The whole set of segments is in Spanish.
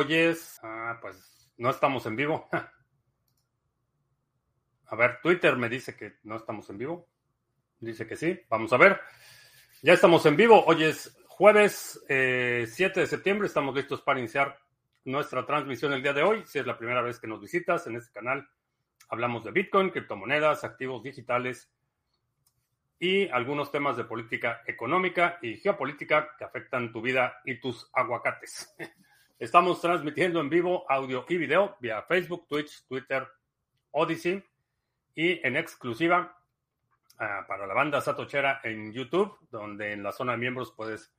Hoy es, ah, pues no estamos en vivo. A ver, Twitter me dice que no estamos en vivo. Dice que sí. Vamos a ver. Ya estamos en vivo. Hoy es jueves 7 eh, de septiembre. Estamos listos para iniciar nuestra transmisión el día de hoy. Si es la primera vez que nos visitas en este canal, hablamos de Bitcoin, criptomonedas, activos digitales y algunos temas de política económica y geopolítica que afectan tu vida y tus aguacates. Estamos transmitiendo en vivo audio y video vía Facebook, Twitch, Twitter, Odyssey y en exclusiva uh, para la banda Satochera en YouTube, donde en la zona de miembros puedes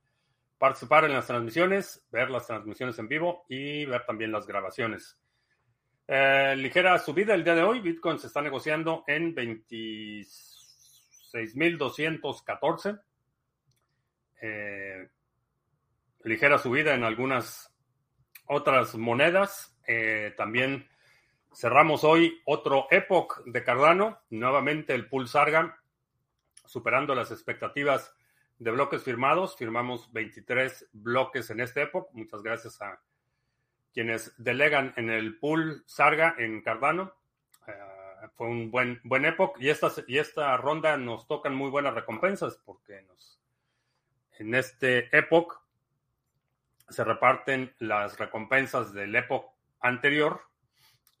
participar en las transmisiones, ver las transmisiones en vivo y ver también las grabaciones. Eh, ligera subida el día de hoy. Bitcoin se está negociando en 26.214. Eh, ligera subida en algunas otras monedas. Eh, también cerramos hoy otro Epoch de Cardano. Nuevamente el pool Sarga superando las expectativas de bloques firmados. Firmamos 23 bloques en este Epoch. Muchas gracias a quienes delegan en el pool Sarga en Cardano. Eh, fue un buen, buen Epoch y esta, y esta ronda nos tocan muy buenas recompensas porque nos, en este Epoch se reparten las recompensas del Epoch anterior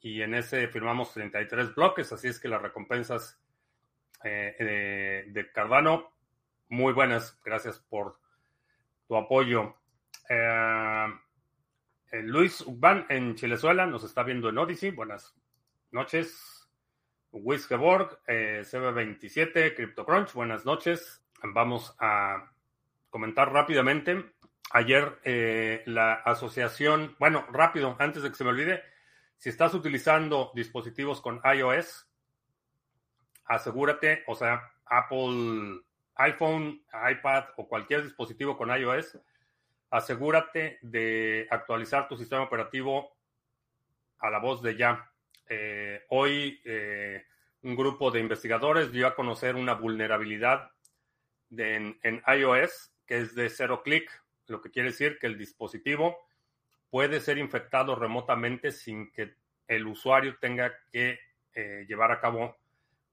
y en ese firmamos 33 bloques, así es que las recompensas eh, de Cardano, muy buenas, gracias por tu apoyo. Eh, eh, Luis Ugban en Chilezuela nos está viendo en Odyssey. Buenas noches. Wiskeborg, eh, CB27, CryptoCrunch, buenas noches. Vamos a comentar rápidamente. Ayer eh, la asociación, bueno, rápido, antes de que se me olvide, si estás utilizando dispositivos con iOS, asegúrate, o sea, Apple, iPhone, iPad o cualquier dispositivo con iOS, asegúrate de actualizar tu sistema operativo a la voz de ya. Eh, hoy eh, un grupo de investigadores dio a conocer una vulnerabilidad en, iOS que es de cero clic, lo que quiere decir que el dispositivo puede ser infectado remotamente sin que el usuario tenga que eh, llevar a cabo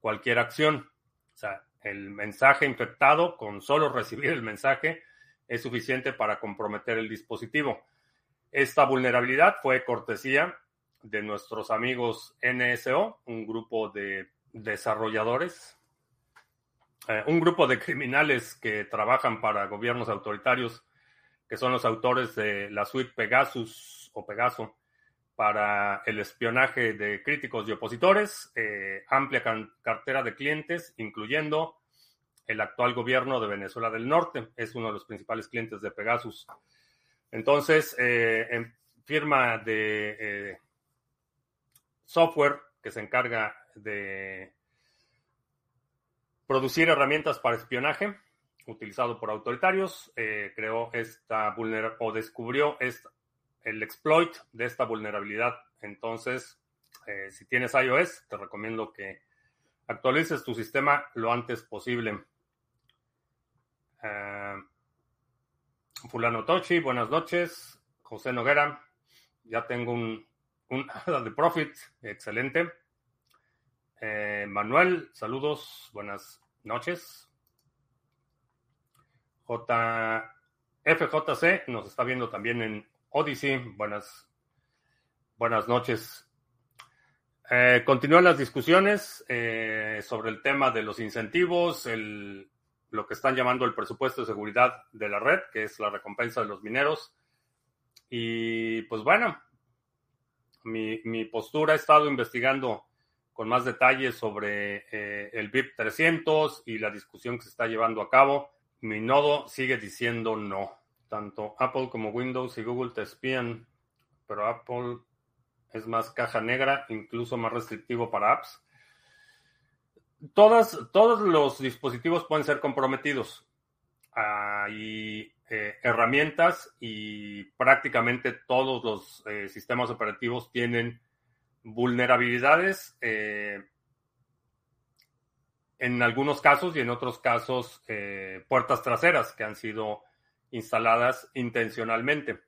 cualquier acción. O sea, el mensaje infectado, con solo recibir el mensaje, es suficiente para comprometer el dispositivo. Esta vulnerabilidad fue cortesía de nuestros amigos NSO, un grupo de desarrolladores, eh, un grupo de criminales que trabajan para gobiernos autoritarios, que son los autores de la suite Pegasus o Pegaso para el espionaje de críticos y opositores, eh, amplia cartera de clientes, incluyendo el actual gobierno de Venezuela del Norte. Es uno de los principales clientes de Pegasus. Entonces, eh, en firma de eh, software que se encarga de producir herramientas para espionaje utilizado por autoritarios, eh, creó esta vulnerabilidad o descubrió el exploit de esta vulnerabilidad. Entonces, si tienes iOS, te recomiendo que actualices tu sistema lo antes posible. Eh, Fulano Tochi, buenas noches. José Noguera, ya tengo un, un de profit, excelente. Eh, Manuel, saludos, buenas noches. J, FJC nos está viendo también en Odyssey, buenas, buenas noches. Eh, continúan las discusiones sobre el tema de los incentivos, el lo que están llamando el presupuesto de seguridad de la red, que es la recompensa de los mineros. Y pues bueno, mi, mi postura ha estado investigando con más detalles sobre eh, el BIP 300 y la discusión que se está llevando a cabo. Mi nodo sigue diciendo no. Tanto Apple como Windows y Google te espían, pero Apple es más caja negra, incluso más restrictivo para apps todos los dispositivos pueden ser comprometidos. Hay eh, herramientas y prácticamente todos los eh, sistemas operativos tienen vulnerabilidades eh, en algunos casos y en otros casos puertas traseras que han sido instaladas intencionalmente.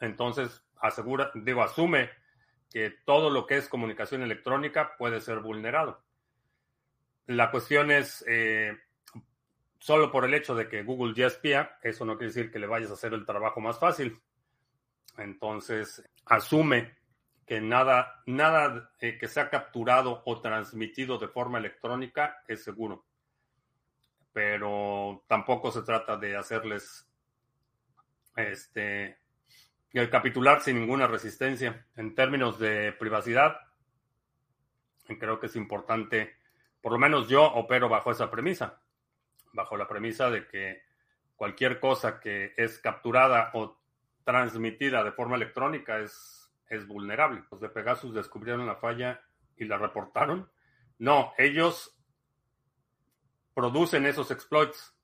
Entonces, asegura, digo, asume que todo lo que es comunicación electrónica puede ser vulnerado. La cuestión es, eh, solo por el hecho de que Google ya espía, eso no quiere decir que le vayas a hacer el trabajo más fácil. Entonces, asume que nada, nada eh, que sea capturado o transmitido de forma electrónica es seguro. Pero tampoco se trata de hacerles este capitular sin ninguna resistencia. En términos de privacidad, creo que es importante, por lo menos yo opero bajo esa premisa, bajo la premisa de que cualquier cosa que es capturada o transmitida de forma electrónica es, es vulnerable. Los de Pegasus descubrieron la falla y la reportaron. No, ellos producen esos exploits.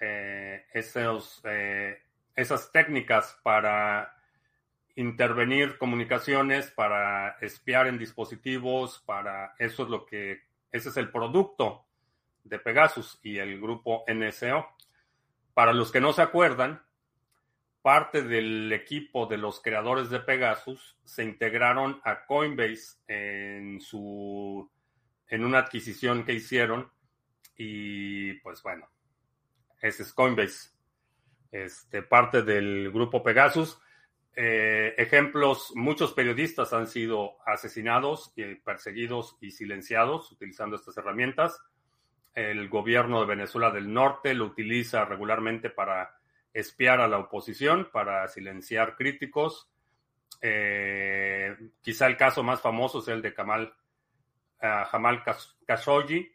Eh, eh, esas técnicas para intervenir comunicaciones, para espiar en dispositivos, para eso es lo que, ese es el producto de Pegasus y el grupo NSO. Para los que no se acuerdan, parte del equipo de los creadores de Pegasus se integraron a Coinbase en su en una adquisición que hicieron y pues bueno, ese es Coinbase, este, parte del grupo Pegasus. Eh, ejemplos, muchos periodistas han sido asesinados, perseguidos y silenciados utilizando estas herramientas. El gobierno de Venezuela del Norte lo utiliza regularmente para espiar a la oposición, para silenciar críticos. Eh, quizá el caso más famoso es el de Kamal, uh, Jamal Khashoggi,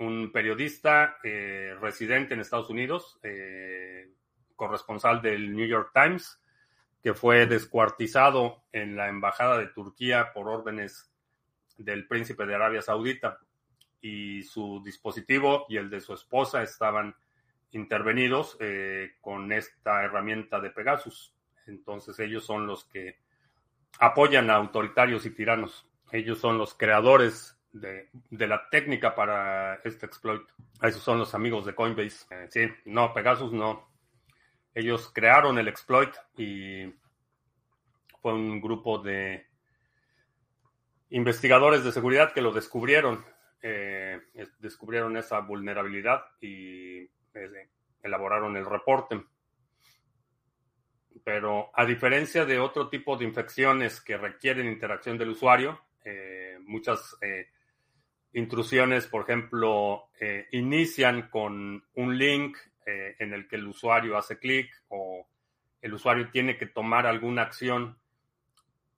un periodista eh, residente en Estados Unidos, eh, corresponsal del New York Times, que fue descuartizado en la embajada de Turquía por órdenes del príncipe de Arabia Saudita y su dispositivo y el de su esposa estaban intervenidos eh, con esta herramienta de Pegasus. Entonces ellos son los que apoyan a autoritarios y tiranos. Ellos son los creadores de, la técnica para este exploit. Esos son los amigos de Coinbase. Eh, sí, no, Pegasus no. Ellos crearon el exploit y fue un grupo de investigadores de seguridad que lo descubrieron. Eh, descubrieron esa vulnerabilidad y elaboraron el reporte. Pero a diferencia de otro tipo de infecciones que requieren interacción del usuario, muchas intrusiones, por ejemplo, eh, inician con un link eh, en el que el usuario hace clic o el usuario tiene que tomar alguna acción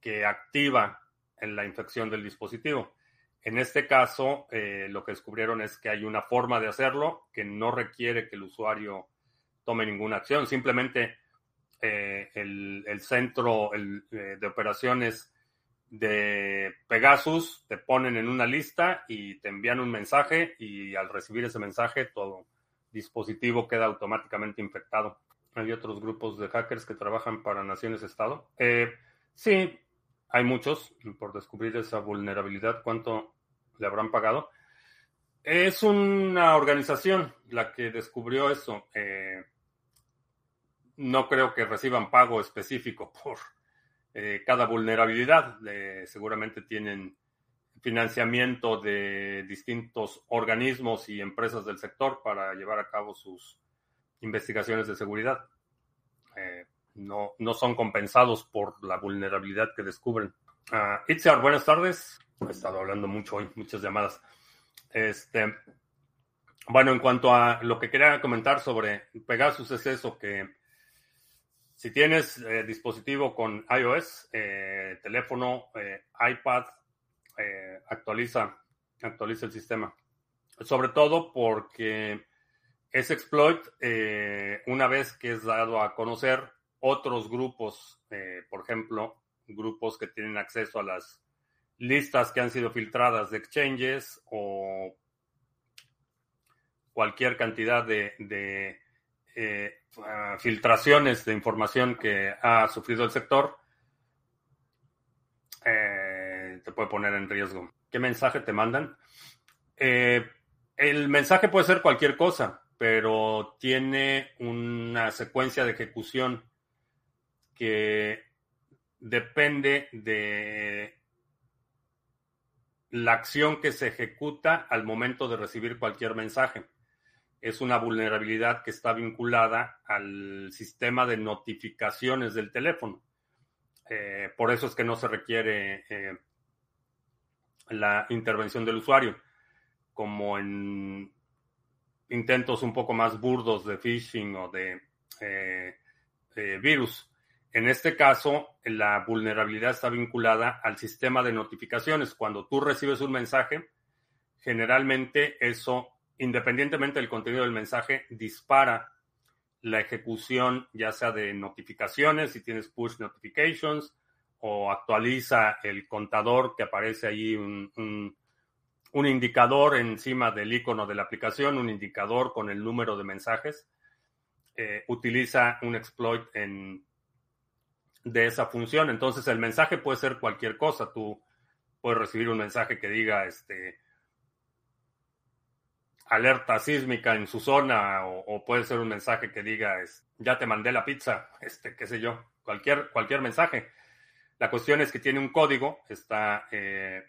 que activa en la infección del dispositivo. En este caso, eh, lo que descubrieron es que hay una forma de hacerlo que no requiere que el usuario tome ninguna acción. Simplemente el, centro de operaciones de Pegasus, te ponen en una lista y te envían un mensaje y al recibir ese mensaje todo dispositivo queda automáticamente infectado. Hay otros grupos de hackers que trabajan para Naciones Estado. Eh, sí, hay muchos por descubrir esa vulnerabilidad. ¿Cuánto le habrán pagado? Es una organización la que descubrió eso. Eh, no creo que reciban pago específico por eh, cada vulnerabilidad. seguramente tienen financiamiento de distintos organismos y empresas del sector para llevar a cabo sus investigaciones de seguridad. Eh, no, no son compensados por la vulnerabilidad que descubren. Uh, buenas tardes. He estado hablando mucho hoy, muchas llamadas. Este, bueno, en cuanto a lo que quería comentar sobre Pegasus es eso, que si tienes eh, dispositivo con iOS, eh, teléfono, eh, iPad, actualiza, actualiza el sistema. Sobre todo porque ese exploit, una vez que es dado a conocer, otros grupos, por ejemplo, grupos que tienen acceso a las listas que han sido filtradas de exchanges o cualquier cantidad de eh, filtraciones de información que ha sufrido el sector, eh, te puede poner en riesgo. ¿Qué mensaje te mandan? Eh, el mensaje puede ser cualquier cosa, pero tiene una secuencia de ejecución que depende de la acción que se ejecuta al momento de recibir cualquier mensaje. Es una vulnerabilidad que está vinculada al sistema de notificaciones del teléfono. Eh, por eso es que no se requiere eh, la intervención del usuario, como en intentos un poco más burdos de phishing o de eh, virus. En este caso, la vulnerabilidad está vinculada al sistema de notificaciones. Cuando tú recibes un mensaje, generalmente eso, independientemente del contenido del mensaje, dispara la ejecución ya sea de notificaciones, si tienes push notifications, o actualiza el contador que aparece ahí un, indicador encima del icono de la aplicación, un indicador con el número de mensajes. Eh, utiliza un exploit en de esa función. Entonces el mensaje puede ser cualquier cosa. Tú puedes recibir un mensaje que diga este alerta sísmica en su zona o, puede ser un mensaje que diga ya te mandé la pizza, este qué sé yo, cualquier cualquier mensaje. La cuestión es que tiene un código, está eh,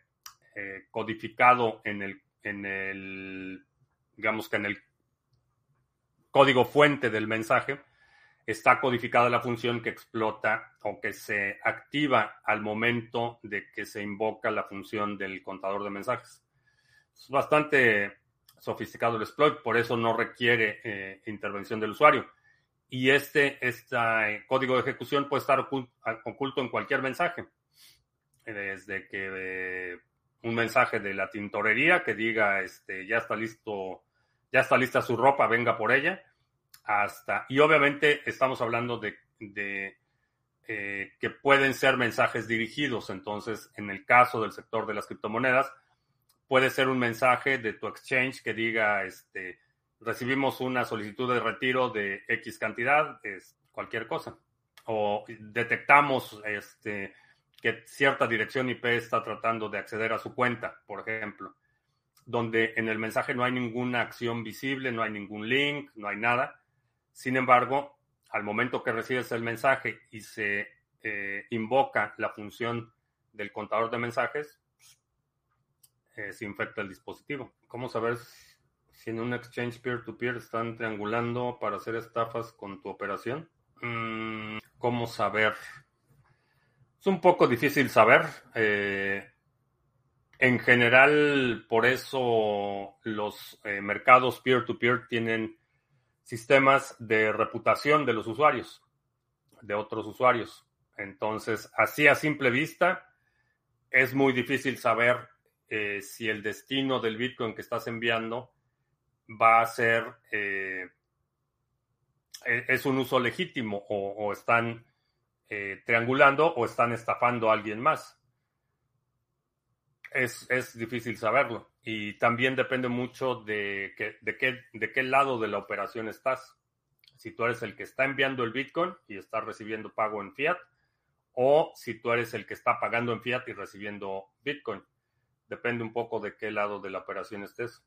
eh, codificado en el en el digamos que en el código fuente del mensaje está codificada la función que explota o que se activa al momento de que se invoca la función del contador de mensajes. Es bastante sofisticado el exploit, por eso no requiere eh, intervención del usuario. Y este, este código de ejecución puede estar oculto en cualquier mensaje. Desde que eh, un mensaje de la tintorería que diga este, ya está listo, ya está lista su ropa, venga por ella hasta, y obviamente estamos hablando de, eh, que pueden ser mensajes dirigidos. Entonces, en el caso del sector de las criptomonedas, puede ser un mensaje de tu exchange que diga, este, recibimos una solicitud de retiro de X cantidad, es cualquier cosa. O detectamos este, que cierta dirección IP está tratando de acceder a su cuenta, por ejemplo, donde en el mensaje no hay ninguna acción visible, no hay ningún link, no hay nada sin embargo, al momento que recibes el mensaje y se eh, invoca la función del contador de mensajes, eh, se infecta el dispositivo. ¿Cómo saber si en un exchange peer-to-peer están triangulando para hacer estafas con tu operación? Mm, ¿Cómo saber? Es un poco difícil saber. Eh, en general, por eso los mercados peer to -peer tienen sistemas de reputación de los usuarios, de otros usuarios. Entonces, así a simple vista, es muy difícil saber eh, si el destino del Bitcoin que estás enviando va a ser, eh, e-, es un uso legítimo o, están eh, triangulando o están estafando a alguien más. Es, es difícil saberlo y también depende mucho de, de, qué, de qué lado de la operación estás. Si tú eres el que está enviando el Bitcoin y está recibiendo pago en fiat, o si tú eres el que está pagando en fiat y recibiendo Bitcoin. Depende un poco de qué lado de la operación estés.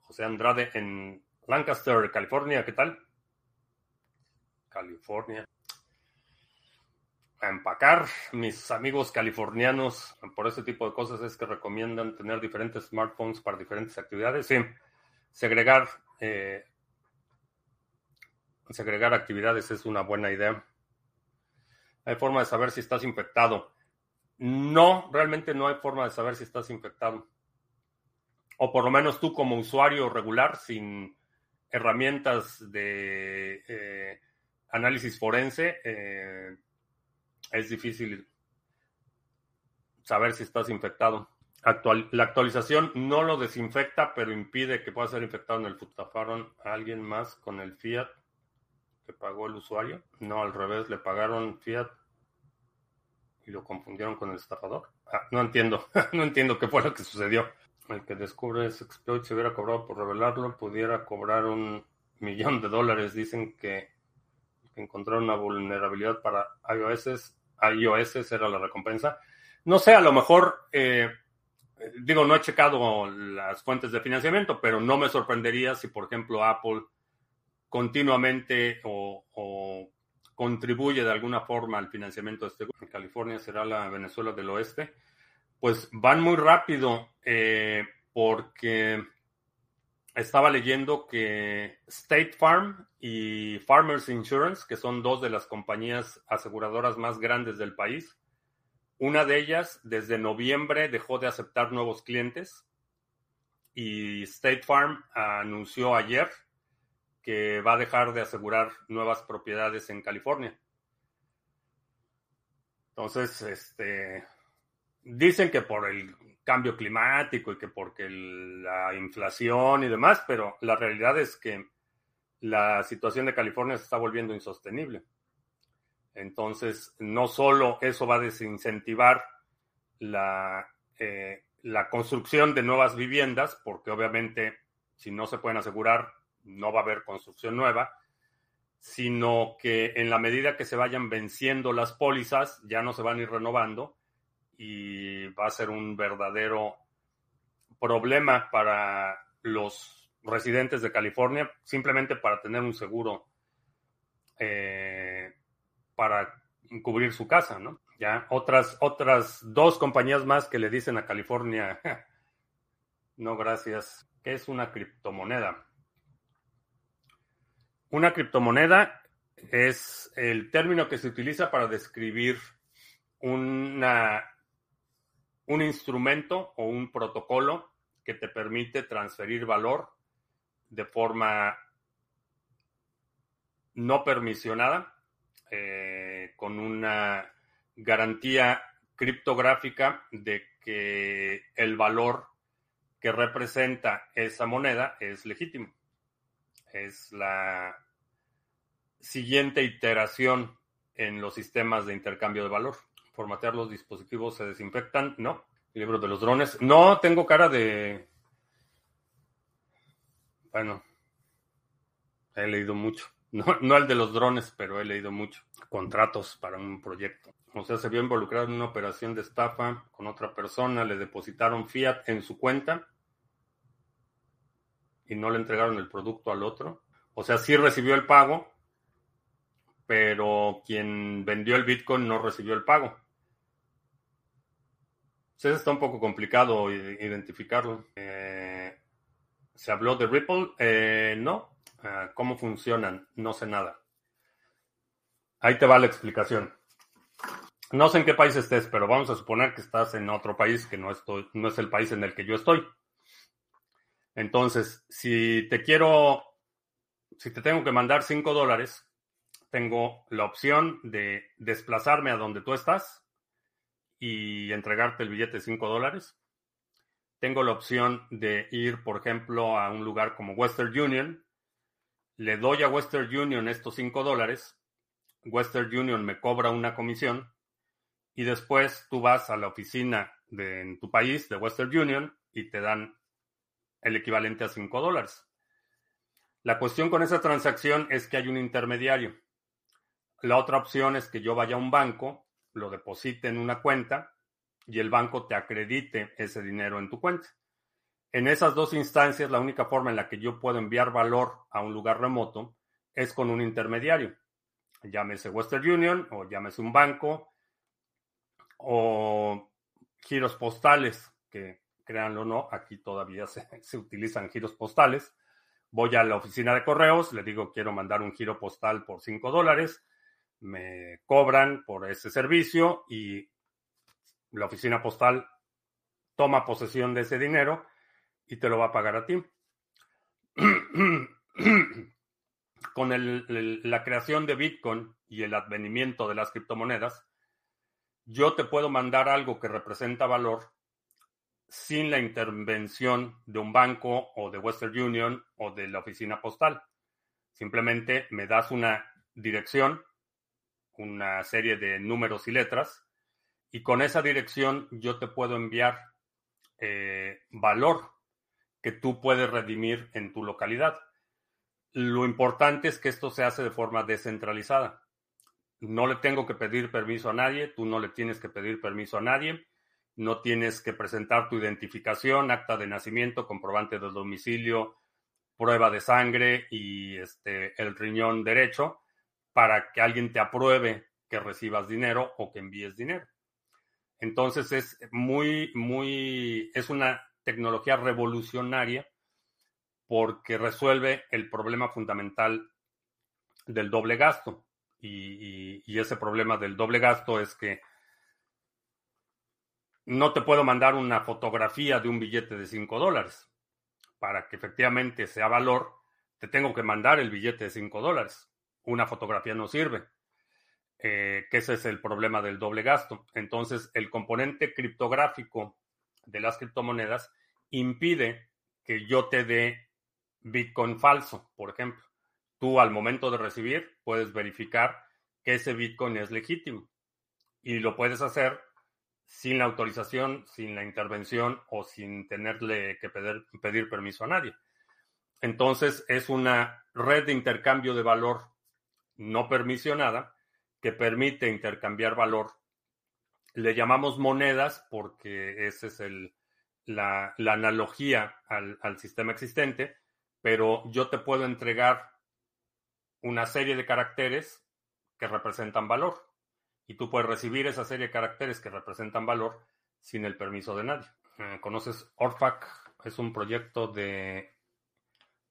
José Andrade en Lancaster, California, ¿qué tal? California a empacar. Mis amigos californianos, por ese tipo de cosas, es que recomiendan tener diferentes smartphones para diferentes actividades. Sí, segregar, eh, segregar actividades es una buena idea. ¿Hay forma de saber si estás infectado? No, realmente no hay forma de saber si estás infectado. O por lo menos tú como usuario regular, sin herramientas de eh, análisis forense, eh, es difícil saber si estás infectado. la actualización no lo desinfecta, pero impide que pueda ser infectado en el Futafaron a alguien más con el fiat que pagó el usuario. No, al revés, le pagaron fiat y lo confundieron con el estafador. Ah, no entiendo, no entiendo qué fue lo que sucedió. El que descubre ese exploit se hubiera cobrado por revelarlo, pudiera cobrar un millón de dólares. Dicen que encontraron una vulnerabilidad para iOS, iOS era la recompensa. No sé, a lo mejor, eh, digo, no he checado las fuentes de financiamiento, pero no me sorprendería si, por ejemplo, Apple continuamente o, contribuye de alguna forma al financiamiento de este grupo. California será la Venezuela del Oeste. Pues van muy rápido eh, porque estaba leyendo que State Farm y Farmers Insurance, que son dos de las compañías aseguradoras más grandes del país, una de ellas desde noviembre dejó de aceptar nuevos clientes y State Farm anunció ayer que va a dejar de asegurar nuevas propiedades en California. Entonces, este, dicen que por el cambio climático y que porque la inflación y demás, pero la realidad es que la situación de California se está volviendo insostenible. Entonces, no solo eso va a desincentivar la, eh, la construcción de nuevas viviendas, porque obviamente si no se pueden asegurar, no va a haber construcción nueva, sino que en la medida que se vayan venciendo las pólizas, ya no se van a ir renovando y va a ser un verdadero problema para los residentes de California, simplemente para tener un seguro eh, para cubrir su casa, ¿no? Ya otras, otras dos compañías más que le dicen a California, no gracias, ¿qué es una criptomoneda? Una criptomoneda es el término que se utiliza para describir una un instrumento o un protocolo que te permite transferir valor de forma no permisionada, eh, con una garantía criptográfica de que el valor que representa esa moneda es legítimo. Es la siguiente iteración en los sistemas de intercambio de valor formatear los dispositivos se desinfectan. No. El libro de los drones. No tengo cara de. Bueno, he leído mucho. No, no el de los drones, pero he leído mucho. Contratos para un proyecto. O sea, se vio involucrado en una operación de estafa con otra persona, le depositaron fiat en su cuenta y no le entregaron el producto al otro. O sea, sí recibió el pago, pero quien vendió el Bitcoin no recibió el pago. Sí, está un poco complicado identificarlo. Eh, ¿Se habló de Ripple? Eh, no. Ah, ¿Cómo funcionan? No sé nada. Ahí te va la explicación. No sé en qué país estés, pero vamos a suponer que estás en otro país que no, estoy, no es el país en el que yo estoy. Entonces, si te quiero, si te tengo que mandar 5 dólares, tengo la opción de desplazarme a donde tú estás y entregarte el billete de 5 dólares. Tengo la opción de ir, por ejemplo, a un lugar como Western Union. Le doy a Western Union estos 5 dólares. Western Union me cobra una comisión. Y después tú vas a la oficina de en tu país de Western Union y te dan el equivalente a 5 dólares. La cuestión con esa transacción es que hay un intermediario. La otra opción es que yo vaya a un banco lo deposite en una cuenta y el banco te acredite ese dinero en tu cuenta. En esas dos instancias, la única forma en la que yo puedo enviar valor a un lugar remoto es con un intermediario. Llámese Western Union o llámese un banco o giros postales, que créanlo o no, aquí todavía se, se utilizan giros postales. Voy a la oficina de correos, le digo quiero mandar un giro postal por 5 dólares me cobran por ese servicio y la oficina postal toma posesión de ese dinero y te lo va a pagar a ti. Con la creación de Bitcoin y el advenimiento de las criptomonedas, yo te puedo mandar algo que representa valor sin la intervención de un banco o de Western Union o de la oficina postal. Simplemente me das una dirección una serie de números y letras y con esa dirección yo te puedo enviar eh, valor que tú puedes redimir en tu localidad. Lo importante es que esto se hace de forma descentralizada. No le tengo que pedir permiso a nadie, tú no le tienes que pedir permiso a nadie, no tienes que presentar tu identificación, acta de nacimiento, comprobante de domicilio, prueba de sangre y este, el riñón derecho para que alguien te apruebe que recibas dinero o que envíes dinero. Entonces es muy, muy, es una tecnología revolucionaria porque resuelve el problema fundamental del doble gasto. Y, ese problema del doble gasto es que no te puedo mandar una fotografía de un billete de 5 dólares. Para que efectivamente sea valor, te tengo que mandar el billete de 5 dólares. Una fotografía no sirve. Eh, que ese es el problema del doble gasto. Entonces, el componente criptográfico de las criptomonedas impide que yo te dé Bitcoin falso, por ejemplo. Tú al momento de recibir puedes verificar que ese Bitcoin es legítimo y lo puedes hacer sin la autorización, sin la intervención o sin tenerle que pedir, pedir permiso a nadie. Entonces es una red de intercambio de valor no permisionada que permite intercambiar valor. Le llamamos monedas porque esa es el, la, analogía al, sistema existente, pero yo te puedo entregar una serie de caracteres que representan valor y tú puedes recibir esa serie de caracteres que representan valor sin el permiso de nadie. Eh, ¿Conoces Orfac? Es un proyecto de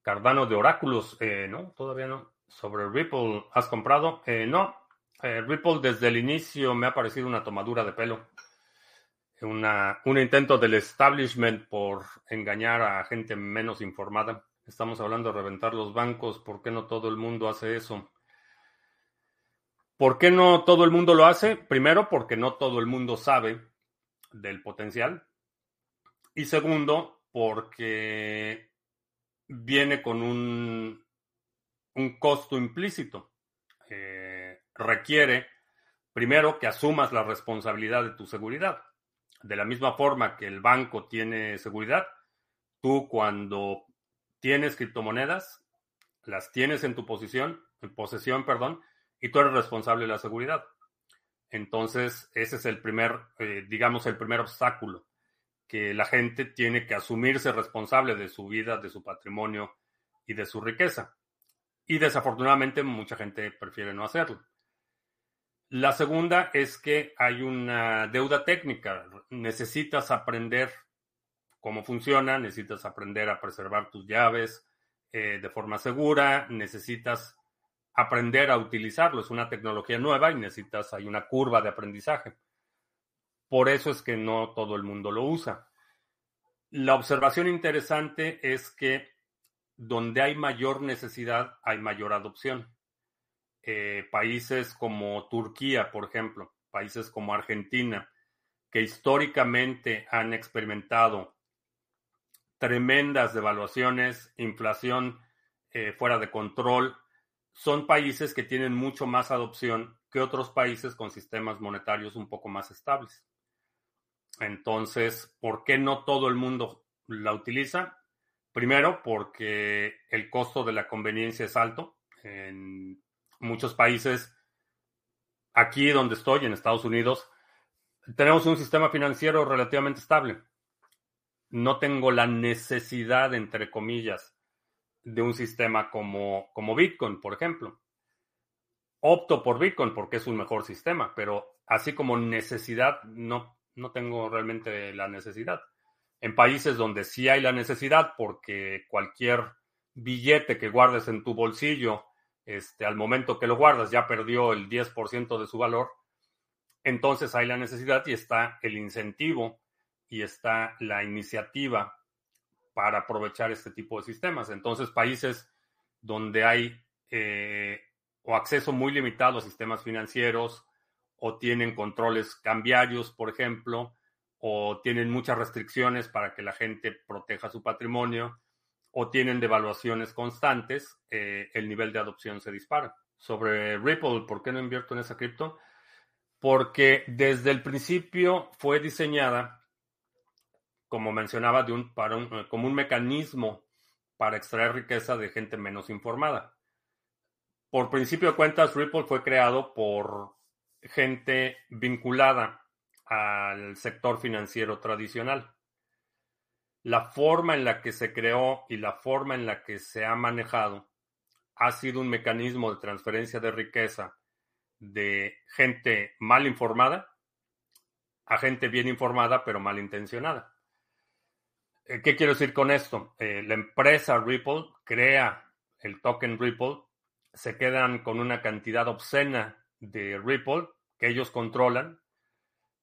Cardano de Oráculos. Eh, no, todavía no. Sobre Ripple, ¿has comprado? Eh, no. Ripple desde el inicio me ha parecido una tomadura de pelo. Una, un intento del establishment por engañar a gente menos informada. Estamos hablando de reventar los bancos. ¿Por qué no todo el mundo hace eso? ¿Por qué no todo el mundo lo hace? Primero, porque no todo el mundo sabe del potencial. Y segundo, porque viene con un, un costo implícito. Eh, requiere, primero, que asumas la responsabilidad de tu seguridad. De la misma forma que el banco tiene seguridad, tú cuando tienes criptomonedas, las tienes en tu posición, posesión, perdón, y tú eres responsable de la seguridad. Entonces, ese es el primer, eh, digamos, el primer obstáculo, que la gente tiene que asumirse responsable de su vida, de su patrimonio y de su riqueza. Y desafortunadamente mucha gente prefiere no hacerlo. La segunda es que hay una deuda técnica. Necesitas aprender cómo funciona, necesitas aprender a preservar tus llaves eh, de forma segura, necesitas aprender a utilizarlo. Es una tecnología nueva y necesitas, hay una curva de aprendizaje. Por eso es que no todo el mundo lo usa. La observación interesante es que donde hay mayor necesidad, hay mayor adopción. Eh, países como Turquía, por ejemplo, países como Argentina, que históricamente han experimentado tremendas devaluaciones, inflación eh, fuera de control, son países que tienen mucho más adopción que otros países con sistemas monetarios un poco más estables. Entonces, ¿por qué no todo el mundo la utiliza? Primero, porque el costo de la conveniencia es alto. En muchos países, aquí donde estoy, en Estados Unidos, tenemos un sistema financiero relativamente estable. No tengo la necesidad, entre comillas, de un sistema como, como Bitcoin, por ejemplo. Opto por Bitcoin porque es un mejor sistema, pero así como necesidad, no, no tengo realmente la necesidad. En países donde sí hay la necesidad, porque cualquier billete que guardes en tu bolsillo, este, al momento que lo guardas ya perdió el 10% de su valor, entonces hay la necesidad y está el incentivo y está la iniciativa para aprovechar este tipo de sistemas. Entonces, países donde hay eh, o acceso muy limitado a sistemas financieros o tienen controles cambiarios, por ejemplo, o tienen muchas restricciones para que la gente proteja su patrimonio, o tienen devaluaciones constantes, eh, el nivel de adopción se dispara. Sobre Ripple, ¿por qué no invierto en esa cripto? Porque desde el principio fue diseñada como mencionaba, eh, como un mecanismo para extraer riqueza de gente menos informada. Por principio de cuentas, Ripple fue creado por gente vinculada al sector financiero tradicional. La forma en la que se creó y la forma en la que se ha manejado ha sido un mecanismo de transferencia de riqueza de gente mal informada a gente bien informada pero mal intencionada. Eh, ¿Qué quiero decir con esto? Eh, la empresa Ripple crea el token Ripple, se quedan con una cantidad obscena de Ripple que ellos controlan,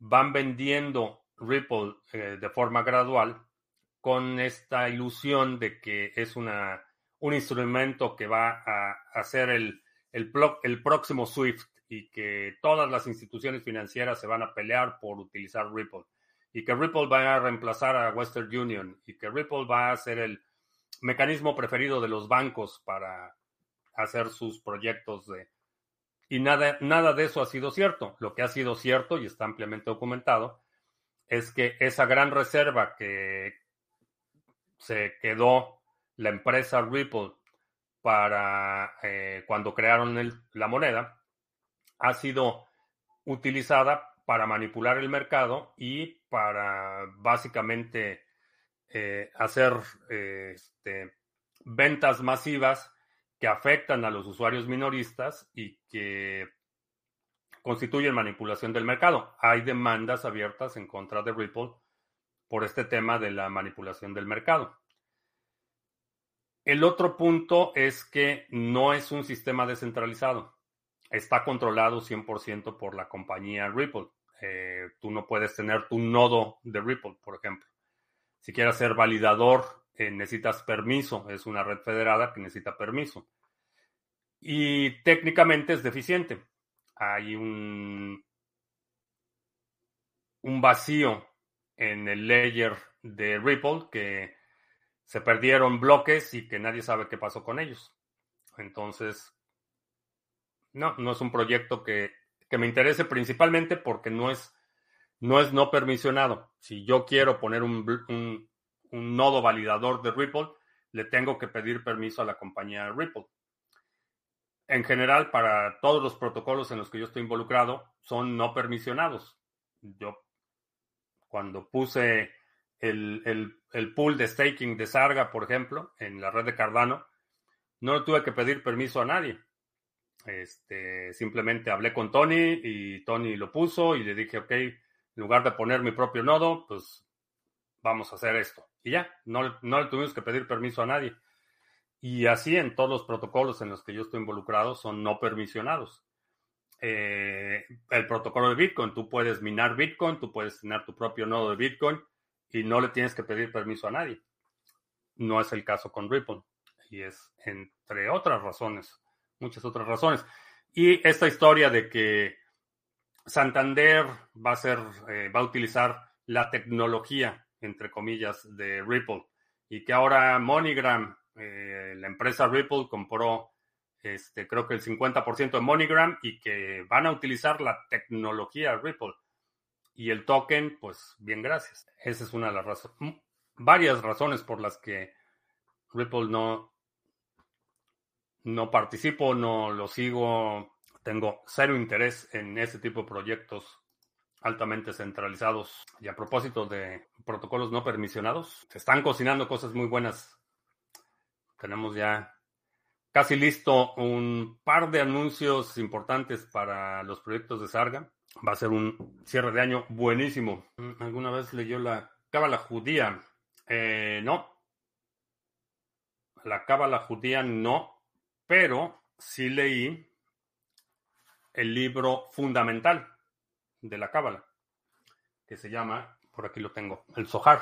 van vendiendo Ripple eh, de forma gradual con esta ilusión de que es una, un instrumento que va a hacer el, el, el próximo Swift y que todas las instituciones financieras se van a pelear por utilizar Ripple y que Ripple va a reemplazar a Western Union y que Ripple va a ser el mecanismo preferido de los bancos para hacer sus proyectos de... Y nada, nada de eso ha sido cierto. Lo que ha sido cierto y está ampliamente documentado es que esa gran reserva que se quedó la empresa Ripple para eh, cuando crearon la moneda ha sido utilizada para manipular el mercado y para básicamente eh, hacer eh, este, ventas masivas que afectan a los usuarios minoristas y que constituyen manipulación del mercado. Hay demandas abiertas en contra de Ripple por este tema de la manipulación del mercado. El otro punto es que no es un sistema descentralizado está controlado 100% por la compañía Ripple. Eh, tú no puedes tener tu nodo de Ripple, por ejemplo. Si quieres ser validador, eh, necesitas permiso. Es una red federada que necesita permiso. Y técnicamente es deficiente. Hay un, un vacío en el layer de Ripple que se perdieron bloques y que nadie sabe qué pasó con ellos. Entonces, no, no es un proyecto que, me interese principalmente porque no es, no es no permisionado. Si yo quiero poner un, un, nodo validador de Ripple, le tengo que pedir permiso a la compañía Ripple. En general, para todos los protocolos en los que yo estoy involucrado, son no permisionados. Yo, cuando puse el, el, el, pool de staking de Sarga, por ejemplo, en la red de Cardano, no tuve que pedir permiso a nadie. Este, simplemente hablé con Tony y Tony lo puso y le dije, ok, en lugar de poner mi propio nodo, pues vamos a hacer esto. Y ya, no, no le tuvimos que pedir permiso a nadie. Y así en todos los protocolos en los que yo estoy involucrado son no permisionados. Eh, el protocolo de Bitcoin, tú puedes minar Bitcoin, tú puedes tener tu propio nodo de Bitcoin y no le tienes que pedir permiso a nadie. No es el caso con Ripple. Y es entre otras razones muchas otras razones. Y esta historia de que Santander va a ser, eh, va a utilizar la tecnología, entre comillas, de Ripple, y que ahora MoneyGram, eh, la empresa Ripple, compró, este, creo que el 50% de MoneyGram y que van a utilizar la tecnología Ripple. Y el token, pues bien, gracias. Esa es una de las razones, varias razones por las que Ripple no, no participo, no lo sigo, tengo cero interés en ese tipo de proyectos altamente centralizados. Y a propósito de protocolos no permisionados, se están cocinando cosas muy buenas. Tenemos ya casi listo un par de anuncios importantes para los proyectos de Sarga. Va a ser un cierre de año buenísimo. ¿Alguna vez leyó la Cábala Judía? Eh, no. La Cábala Judía no pero sí leí el libro fundamental de la Cábala, que se llama, por aquí lo tengo, El Sohar.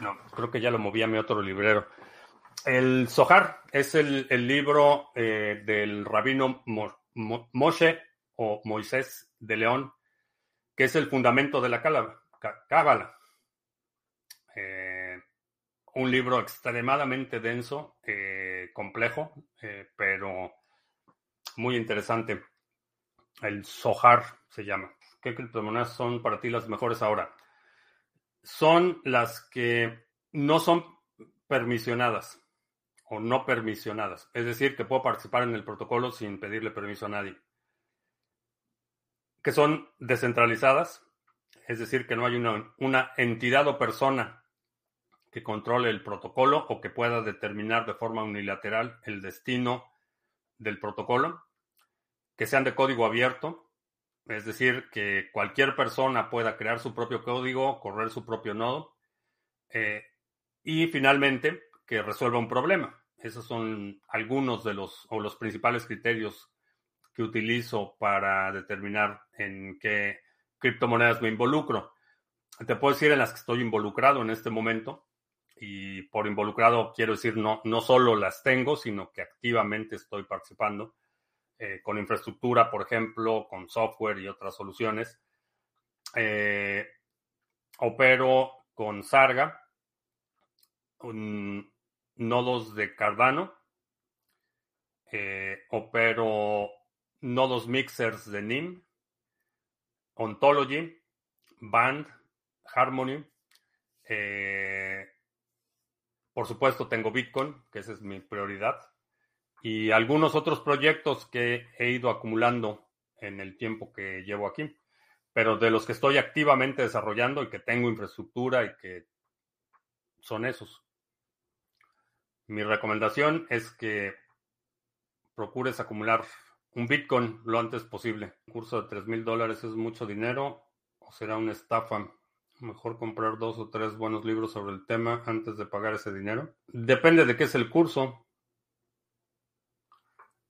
No, creo que ya lo moví a mi otro librero. El Sohar es el, libro eh, del rabino Moshe o Moisés de León, que es el fundamento de la Cábala un libro extremadamente denso, eh, complejo, eh, pero muy interesante. El Sohar se llama. ¿Qué criptomonedas son para ti las mejores ahora? Son las que no son permisionadas o no permisionadas. Es decir, que puedo participar en el protocolo sin pedirle permiso a nadie. Que son descentralizadas, es decir, que no hay una, una entidad o persona que controle el protocolo o que pueda determinar de forma unilateral el destino del protocolo, que sean de código abierto, es decir, que cualquier persona pueda crear su propio código, correr su propio nodo, eh, y finalmente que resuelva un problema. Esos son algunos de los o los principales criterios que utilizo para determinar en qué criptomonedas me involucro. Te puedo decir en las que estoy involucrado en este momento. Y por involucrado quiero decir no, no solo las tengo, sino que activamente estoy participando eh, con infraestructura, por ejemplo, con software y otras soluciones. Eh, opero con Sarga, nodos de Cardano, eh, opero nodos mixers de NIM, Ontology, Band, Harmony, por supuesto, tengo Bitcoin, que esa es mi prioridad. Y algunos otros proyectos que he ido acumulando en el tiempo que llevo aquí. Pero de los que estoy activamente desarrollando y que tengo infraestructura y que son esos. Mi recomendación es que procures acumular un Bitcoin lo antes posible. Un curso de 3 mil dólares es mucho dinero o será una estafa. Mejor comprar dos o tres buenos libros sobre el tema antes de pagar ese dinero. Depende de qué es el curso.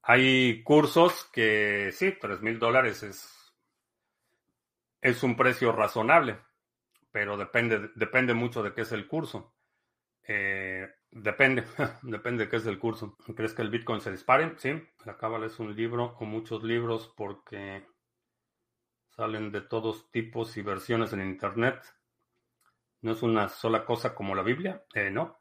Hay cursos que sí, tres mil dólares es, es un precio razonable, pero depende, depende mucho de qué es el curso. Eh, depende, depende de qué es el curso. ¿Crees que el Bitcoin se dispare? Sí, la cábala es un libro o muchos libros porque salen de todos tipos y versiones en Internet. ¿No es una sola cosa como la Biblia? Eh, no.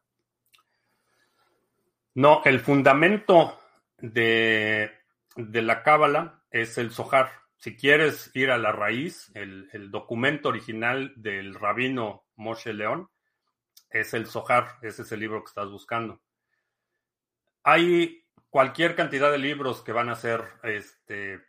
No, el fundamento de, la Cábala es el Zohar. Si quieres ir a la raíz, el, documento original del rabino Moshe León es el Zohar, ese es el libro que estás buscando. Hay cualquier cantidad de libros que van a ser este,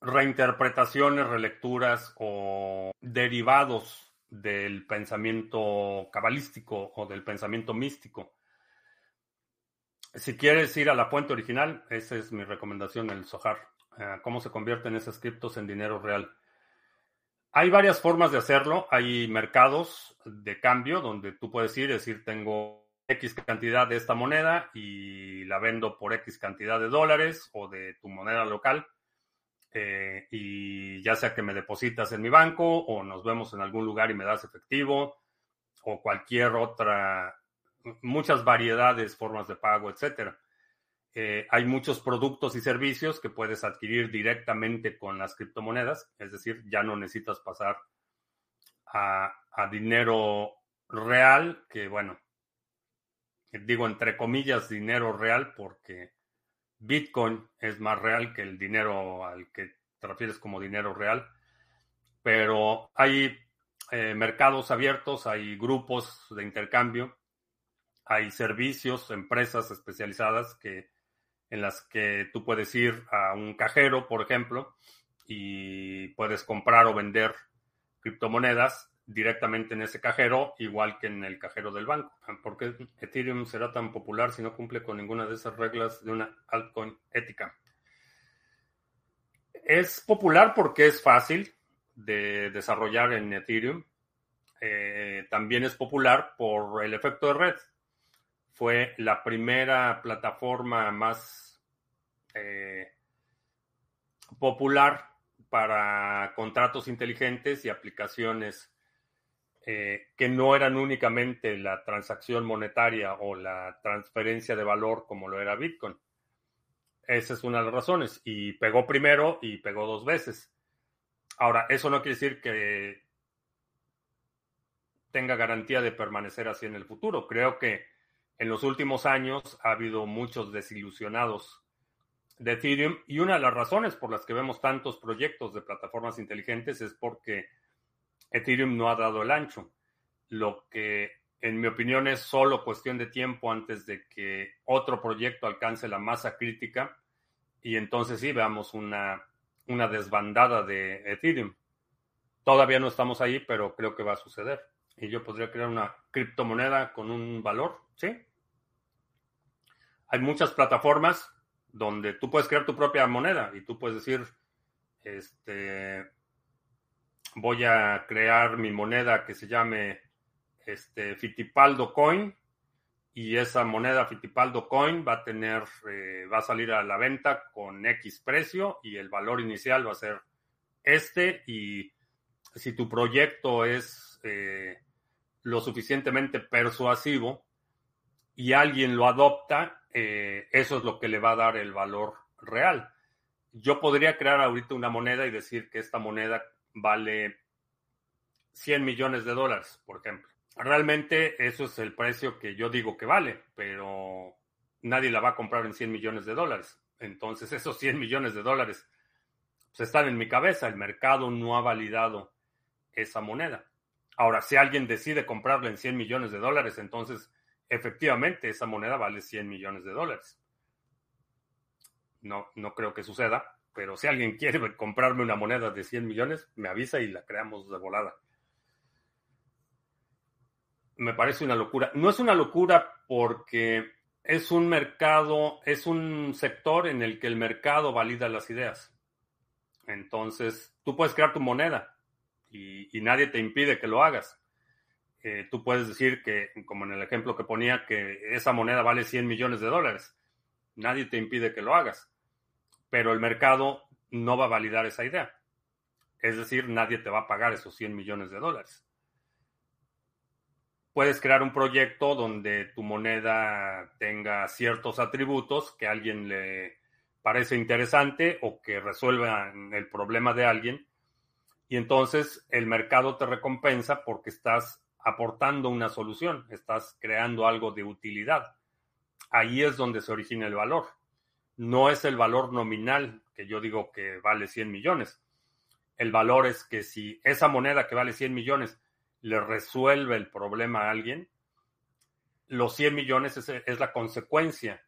reinterpretaciones, relecturas o derivados del pensamiento cabalístico o del pensamiento místico. Si quieres ir a la fuente original, esa es mi recomendación, el Sohar. Eh, cómo se convierten esos criptos en dinero real. Hay varias formas de hacerlo. Hay mercados de cambio donde tú puedes ir decir, tengo X cantidad de esta moneda y la vendo por X cantidad de dólares o de tu moneda local. Eh, y ya sea que me depositas en mi banco o nos vemos en algún lugar y me das efectivo o cualquier otra, muchas variedades, formas de pago, etcétera. Eh, hay muchos productos y servicios que puedes adquirir directamente con las criptomonedas, es decir, ya no necesitas pasar a, a dinero real, que bueno, digo entre comillas dinero real porque Bitcoin es más real que el dinero al que te refieres como dinero real, pero hay eh, mercados abiertos, hay grupos de intercambio, hay servicios, empresas especializadas que en las que tú puedes ir a un cajero, por ejemplo, y puedes comprar o vender criptomonedas directamente en ese cajero, igual que en el cajero del banco. ¿Por qué Ethereum será tan popular si no cumple con ninguna de esas reglas de una altcoin ética? Es popular porque es fácil de desarrollar en Ethereum. Eh, también es popular por el efecto de red. Fue la primera plataforma más eh, popular para contratos inteligentes y aplicaciones eh, que no eran únicamente la transacción monetaria o la transferencia de valor como lo era Bitcoin. Esa es una de las razones. Y pegó primero y pegó dos veces. Ahora, eso no quiere decir que tenga garantía de permanecer así en el futuro. Creo que en los últimos años ha habido muchos desilusionados de Ethereum y una de las razones por las que vemos tantos proyectos de plataformas inteligentes es porque Ethereum no ha dado el ancho, lo que en mi opinión es solo cuestión de tiempo antes de que otro proyecto alcance la masa crítica y entonces sí veamos una, una desbandada de Ethereum. Todavía no estamos ahí, pero creo que va a suceder. y yo podría crear una criptomoneda con un valor, ¿sí? Hay muchas plataformas donde tú puedes crear tu propia moneda y tú puedes decir, este, voy a crear mi moneda que se llame este, Fittipaldo Coin y esa moneda Fittipaldo Coin va a tener, eh, va a salir a la venta con X precio y el valor inicial va a ser este y si tu proyecto es eh, lo suficientemente persuasivo y alguien lo adopta, eh, eso es lo que le va a dar el valor real. Yo podría crear ahorita una moneda y decir que esta moneda vale 100 millones de dólares, por ejemplo. Realmente eso es el precio que yo digo que vale, pero nadie la va a comprar en 100 millones de dólares. Entonces esos 100 millones de dólares pues, están en mi cabeza. El mercado no ha validado esa moneda. Ahora, si alguien decide comprarla en 100 millones de dólares, entonces efectivamente esa moneda vale 100 millones de dólares. No, no creo que suceda, pero si alguien quiere comprarme una moneda de 100 millones, me avisa y la creamos de volada me parece una locura. No es una locura porque es un mercado, es un sector en el que el mercado valida las ideas. Entonces, tú puedes crear tu moneda y, nadie te impide que lo hagas. Eh, tú puedes decir que, como en el ejemplo que ponía, que esa moneda vale 100 millones de dólares. Nadie te impide que lo hagas. Pero el mercado no va a validar esa idea. Es decir, nadie te va a pagar esos 100 millones de dólares puedes crear un proyecto donde tu moneda tenga ciertos atributos que a alguien le parece interesante o que resuelvan el problema de alguien. Y entonces el mercado te recompensa porque estás aportando una solución, estás creando algo de utilidad. Ahí es donde se origina el valor. No es el valor nominal que yo digo que vale 100 millones. El valor es que si esa moneda que vale 100 millones le resuelve el problema a alguien, los 100 millones es, la consecuencia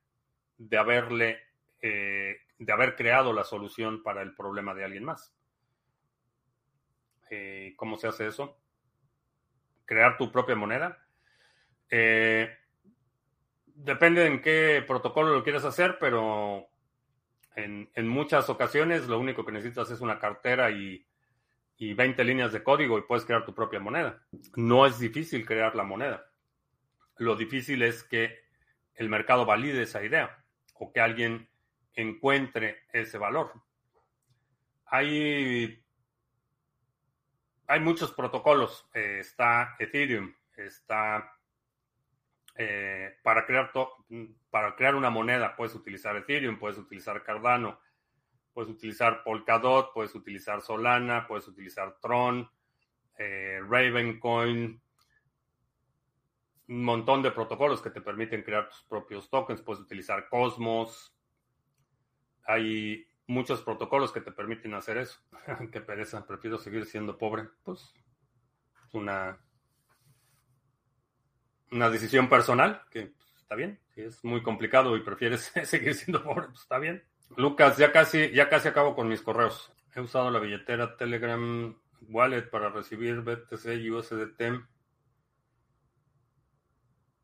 de haberle, eh, de haber creado la solución para el problema de alguien más. Eh, ¿Cómo se hace eso? Crear tu propia moneda. Eh, depende en qué protocolo lo quieras hacer, pero en, en, muchas ocasiones lo único que necesitas es una cartera y y 20 líneas de código y puedes crear tu propia moneda. No es difícil crear la moneda. Lo difícil es que el mercado valide esa idea o que alguien encuentre ese valor. Hay, hay muchos protocolos. Eh, está Ethereum, está eh, para, crear para crear una moneda puedes utilizar Ethereum, puedes utilizar Cardano, Puedes utilizar Polkadot, puedes utilizar Solana, puedes utilizar Tron, eh, Ravencoin, un montón de protocolos que te permiten crear tus propios tokens. Puedes utilizar Cosmos. Hay muchos protocolos que te permiten hacer eso. Qué pereza, prefiero seguir siendo pobre. Pues es una, una decisión personal que está bien. Si es muy complicado y prefieres seguir siendo pobre, pues está bien. Lucas, ya casi, ya casi acabo con mis correos. He usado la billetera Telegram Wallet para recibir BTC y USDT.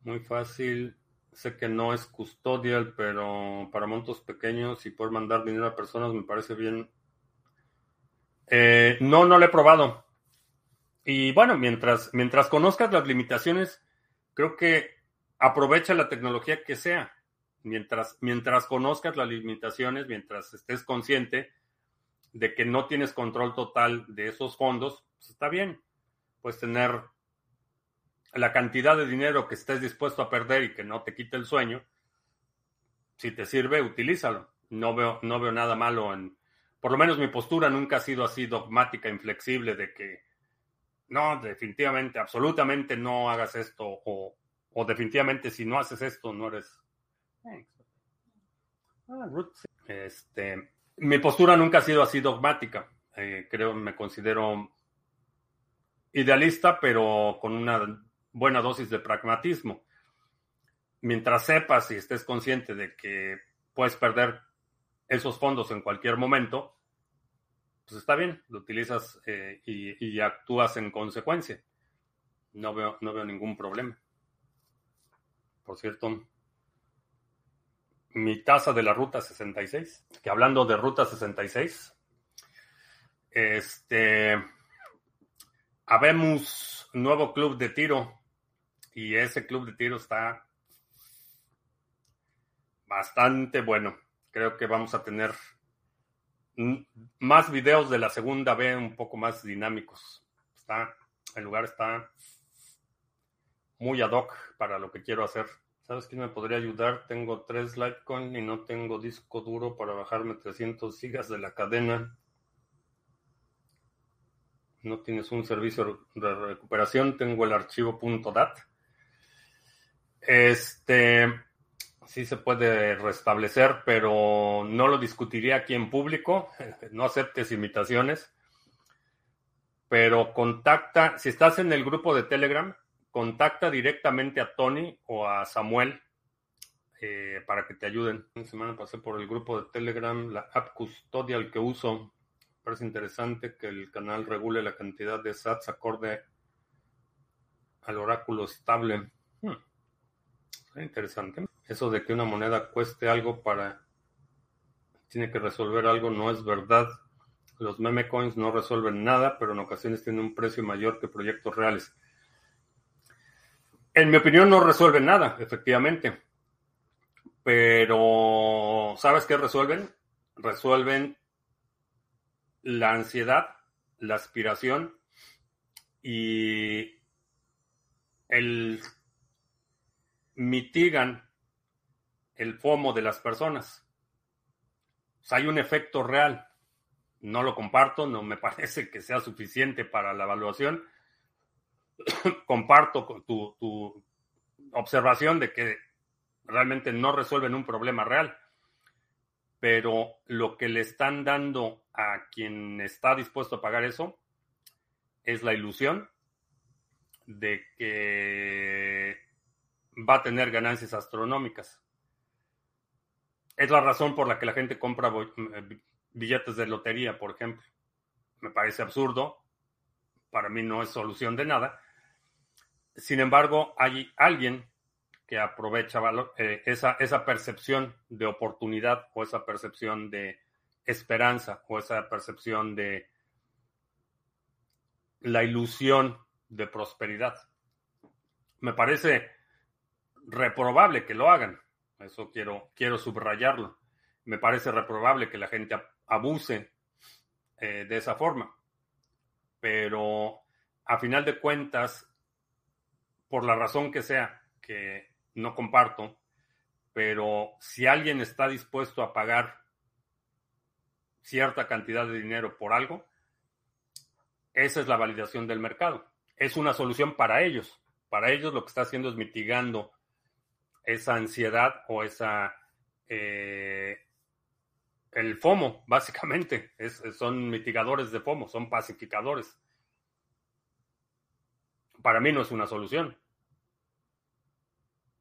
Muy fácil. Sé que no es custodial, pero para montos pequeños y poder mandar dinero a personas me parece bien. Eh, no, no lo he probado. Y bueno, mientras, mientras conozcas las limitaciones, creo que aprovecha la tecnología que sea mientras, mientras conozcas las limitaciones, mientras estés consciente de que no tienes control total de esos fondos, pues está bien. Puedes tener la cantidad de dinero que estés dispuesto a perder y que no te quite el sueño. Si te sirve, utilízalo. No veo, no veo nada malo en. Por lo menos mi postura nunca ha sido así dogmática, inflexible, de que no, definitivamente, absolutamente no hagas esto, o, o definitivamente si no haces esto, no eres Ah, este, mi postura nunca ha sido así dogmática. Eh, creo, me considero idealista, pero con una buena dosis de pragmatismo. Mientras sepas y estés consciente de que puedes perder esos fondos en cualquier momento, pues está bien, lo utilizas eh, y, y actúas en consecuencia. No veo, no veo ningún problema. Por cierto, mi tasa de la ruta 66, que hablando de ruta 66, este, habemos nuevo club de tiro y ese club de tiro está bastante bueno. Creo que vamos a tener más videos de la segunda B un poco más dinámicos. Está, el lugar está muy ad hoc para lo que quiero hacer. ¿Sabes quién me podría ayudar? Tengo tres Litecoin y no tengo disco duro para bajarme 300 gigas de la cadena. No tienes un servicio de recuperación. Tengo el archivo .dat. Este sí se puede restablecer, pero no lo discutiría aquí en público. No aceptes imitaciones. Pero contacta, si estás en el grupo de Telegram, contacta directamente a Tony o a Samuel eh, para que te ayuden. Una semana pasé por el grupo de Telegram, la app custodial que uso. Parece interesante que el canal regule la cantidad de sats acorde al oráculo estable. Hmm. Interesante. Eso de que una moneda cueste algo para... Tiene que resolver algo no es verdad. Los meme coins no resuelven nada, pero en ocasiones tienen un precio mayor que proyectos reales. En mi opinión no resuelven nada, efectivamente. Pero, ¿sabes qué resuelven? Resuelven la ansiedad, la aspiración y el mitigan el FOMO de las personas. hay un efecto real. No lo comparto, no me parece que sea suficiente para la evaluación, comparto tu, tu observación de que realmente no resuelven un problema real, pero lo que le están dando a quien está dispuesto a pagar eso es la ilusión de que va a tener ganancias astronómicas. Es la razón por la que la gente compra billetes de lotería, por ejemplo. Me parece absurdo, para mí no es solución de nada, sin embargo, hay alguien que aprovecha eh, esa, esa percepción de oportunidad o esa percepción de esperanza o esa percepción de la ilusión de prosperidad. Me parece reprobable que lo hagan. Eso quiero, quiero subrayarlo. Me parece reprobable que la gente abuse eh, de esa forma. Pero a final de cuentas, por la razón que sea, que no comparto, pero si alguien está dispuesto a pagar cierta cantidad de dinero por algo, esa es la validación del mercado. Es una solución para ellos. Para ellos lo que está haciendo es mitigando esa ansiedad o esa... Eh, el FOMO, básicamente. son mitigadores de FOMO, son pacificadores para mí no es una solución.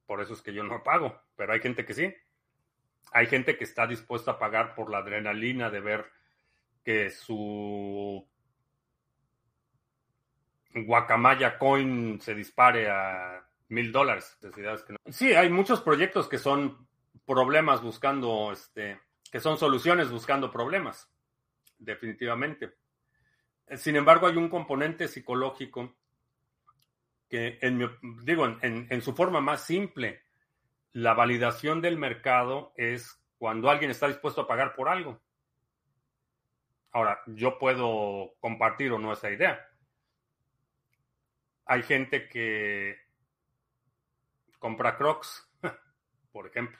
Por eso es que yo no pago, pero hay gente que sí. Hay gente que está dispuesta a pagar por la adrenalina de ver que su guacamaya coin se dispare a mil dólares. Sí, hay muchos proyectos que son problemas buscando, este, que son soluciones buscando problemas, definitivamente. Sin embargo, hay un componente psicológico que en digo, en, su forma más simple, la validación del mercado es cuando alguien está dispuesto a pagar por algo. Ahora, yo puedo compartir o no esa idea. Hay gente que compra crocs, por ejemplo.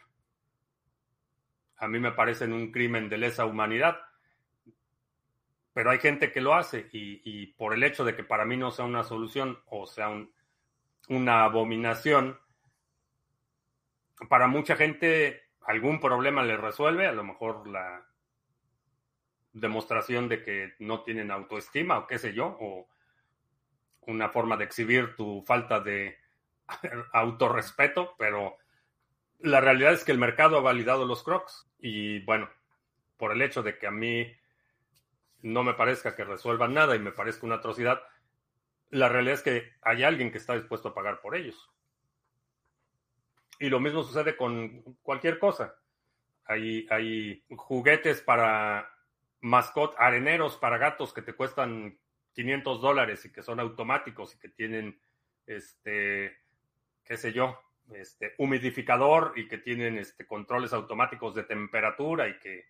A mí me parecen un crimen de lesa humanidad. Pero hay gente que lo hace y, por el hecho de que para mí no sea una solución o sea un, una abominación. Para mucha gente algún problema le resuelve, a lo mejor la demostración de que no tienen autoestima o qué sé yo, o una forma de exhibir tu falta de autorrespeto, pero la realidad es que el mercado ha validado los crocs y bueno, por el hecho de que a mí no me parezca que resuelvan nada y me parezca una atrocidad, la realidad es que hay alguien que está dispuesto a pagar por ellos. Y lo mismo sucede con cualquier cosa. Hay, hay juguetes para mascot, areneros para gatos que te cuestan 500 dólares y que son automáticos y que tienen, este, qué sé yo, este, humidificador y que tienen este, controles automáticos de temperatura y que,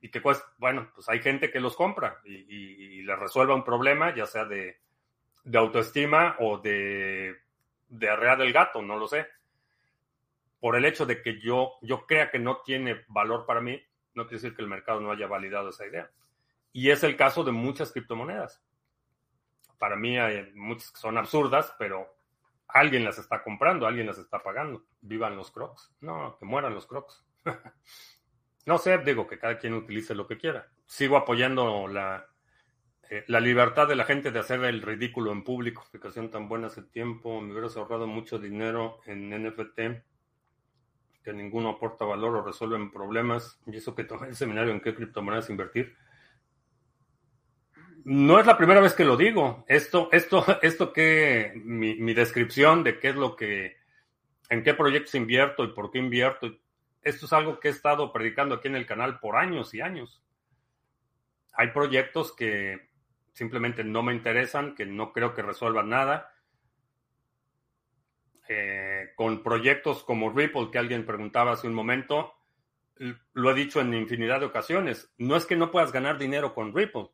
y que pues, bueno, pues hay gente que los compra y, y, les resuelva un problema, ya sea de, de autoestima o de, de arrea del gato, no lo sé. Por el hecho de que yo, yo crea que no tiene valor para mí, no quiere decir que el mercado no haya validado esa idea. Y es el caso de muchas criptomonedas. Para mí hay muchas que son absurdas, pero alguien las está comprando, alguien las está pagando. Vivan los crocs. No, que mueran los crocs. no sé, digo que cada quien utilice lo que quiera. Sigo apoyando la, eh, la libertad de la gente de hacer el ridículo en público. Aplicación tan buena hace tiempo. Me hubieras ahorrado mucho dinero en NFT que ninguno aporta valor o resuelven problemas. Y eso que tomé el seminario en qué criptomonedas invertir. No es la primera vez que lo digo. Esto, esto, esto que mi, descripción de qué es lo que, en qué proyectos invierto y por qué invierto, esto es algo que he estado predicando aquí en el canal por años y años. Hay proyectos que simplemente no me interesan, que no creo que resuelvan nada. Eh, con proyectos como Ripple, que alguien preguntaba hace un momento, lo he dicho en infinidad de ocasiones, no es que no puedas ganar dinero con Ripple,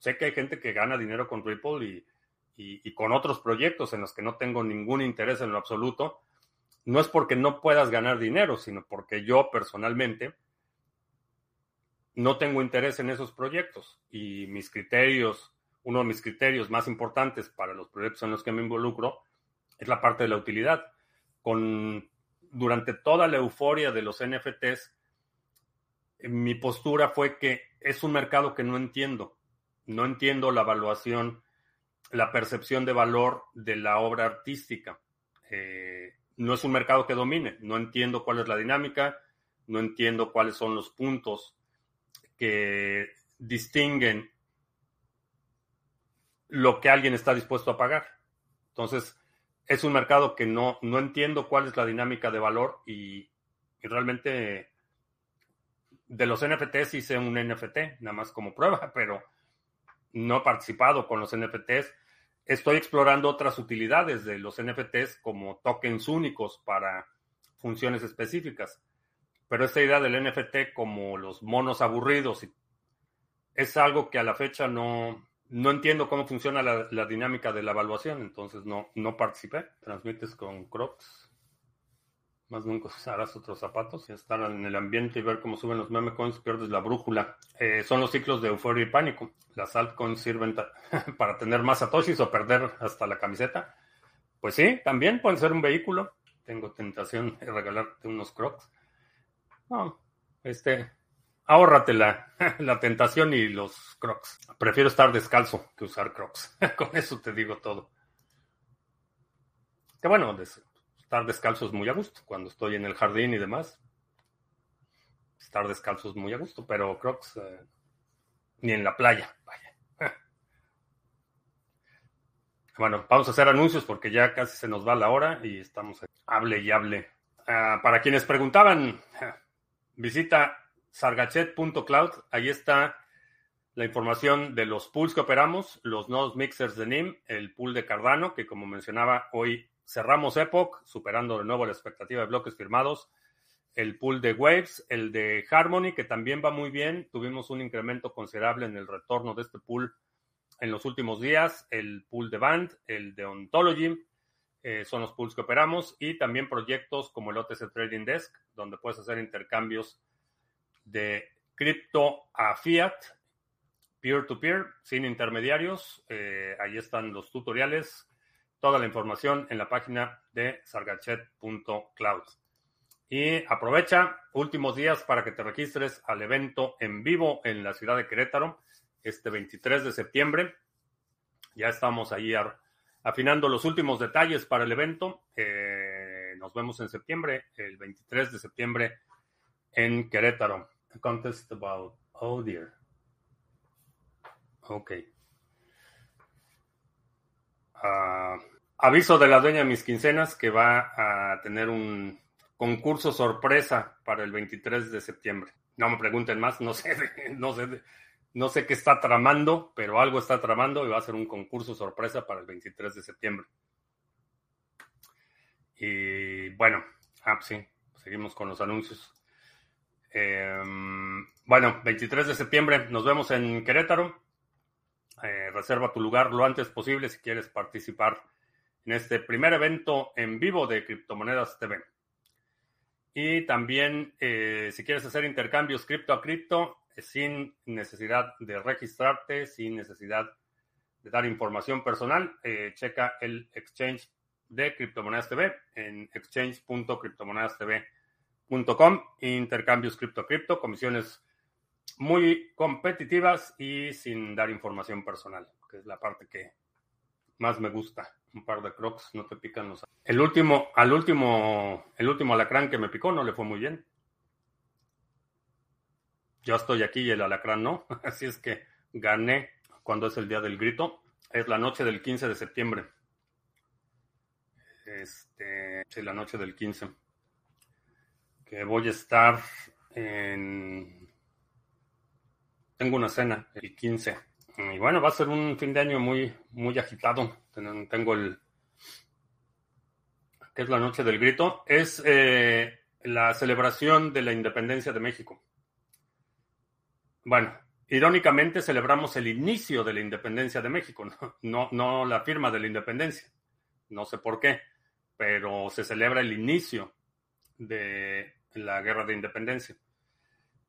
Sé que hay gente que gana dinero con Ripple y, con otros proyectos en los que no tengo ningún interés en lo absoluto. No es porque no puedas ganar dinero, sino porque yo personalmente no tengo interés en esos proyectos y mis criterios, uno de mis criterios más importantes para los proyectos en los que me involucro es la parte de la utilidad. Con, durante toda la euforia de los NFTs, mi postura fue que es un mercado que no entiendo no entiendo la evaluación, la percepción de valor de la obra artística. Eh, no es un mercado que domine, no entiendo cuál es la dinámica, no entiendo cuáles son los puntos que distinguen lo que alguien está dispuesto a pagar. Entonces, es un mercado que no, no entiendo cuál es la dinámica de valor y, y realmente de los NFTs hice un NFT, nada más como prueba, pero no he participado con los NFTs. Estoy explorando otras utilidades de los NFTs como tokens únicos para funciones específicas. Pero esta idea del NFT como los monos aburridos es algo que a la fecha no, no entiendo cómo funciona la, la dinámica de la evaluación, entonces no, no participé. Transmites con Crocs más nunca usarás otros zapatos estar en el ambiente y ver cómo suben los meme coins, pierdes la brújula. Eh, son los ciclos de euforia y pánico. Las altcoins sirven para tener más satoshis o perder hasta la camiseta. Pues sí, también pueden ser un vehículo. Tengo tentación de regalarte unos crocs. No, este, ahórrate la, la tentación y los crocs. Prefiero estar descalzo que usar crocs. Con eso te digo todo. Que bueno, Estar descalzo es muy a gusto cuando estoy en el jardín y demás. Estar descalzo es muy a gusto, pero Crocs eh, ni en la playa. Vaya. Bueno, vamos a hacer anuncios porque ya casi se nos va la hora y estamos hable y hable. Ah, para quienes preguntaban, visita sargachet.cloud. Ahí está la información de los pools que operamos, los nodos mixers de NIM, el pool de Cardano, que como mencionaba hoy cerramos Epoch, superando de nuevo la expectativa de bloques firmados. El pool de Waves, el de Harmony, que también va muy bien. Tuvimos un incremento considerable en el retorno de este pool en los últimos días. El pool de Band, el de Ontology, eh, son los pools que operamos. Y también proyectos como el OTC Trading Desk, donde puedes hacer intercambios de cripto a fiat, peer-to-peer, sin intermediarios. Eh, ahí están los tutoriales toda la información en la página de sargachet.cloud. Y aprovecha últimos días para que te registres al evento en vivo en la ciudad de Querétaro este 23 de septiembre. Ya estamos ahí afinando los últimos detalles para el evento. Eh, nos vemos en septiembre, el 23 de septiembre en Querétaro. A contest about, oh dear. Aviso de la dueña de mis quincenas que va a tener un concurso sorpresa para el 23 de septiembre. No me pregunten más, no sé, no sé, no sé qué está tramando, pero algo está tramando y va a ser un concurso sorpresa para el 23 de septiembre. Y bueno, ah, pues sí, seguimos con los anuncios. Em, bueno, 23 de septiembre nos vemos en Querétaro. Eh, reserva tu lugar lo antes posible si quieres participar en este primer evento en vivo de Criptomonedas TV. Y también, eh, si quieres hacer intercambios cripto a cripto, eh, sin necesidad de registrarte, sin necesidad de dar información personal, checa el exchange de Criptomonedas TV en exchange.criptomonedastv.com. Intercambios cripto a cripto, comisiones muy competitivas y sin dar información personal, que es la parte que más me gusta. Un par de crocs no te pican los. El último, al último, el último alacrán que me picó no le fue muy bien. Yo estoy aquí y el alacrán no, así es que gané cuando es el día del grito. Es la noche del 15 de septiembre. Este, sí, la noche del 15. Que voy a estar en tengo una cena el 15. Y bueno, va a ser un fin de año muy, muy agitado. Tengo el. ¿Qué es la noche del grito? Es eh, la celebración de la independencia de México. Bueno, irónicamente celebramos el inicio de la independencia de México, no, no, no la firma de la independencia. No sé por qué, pero se celebra el inicio de la guerra de independencia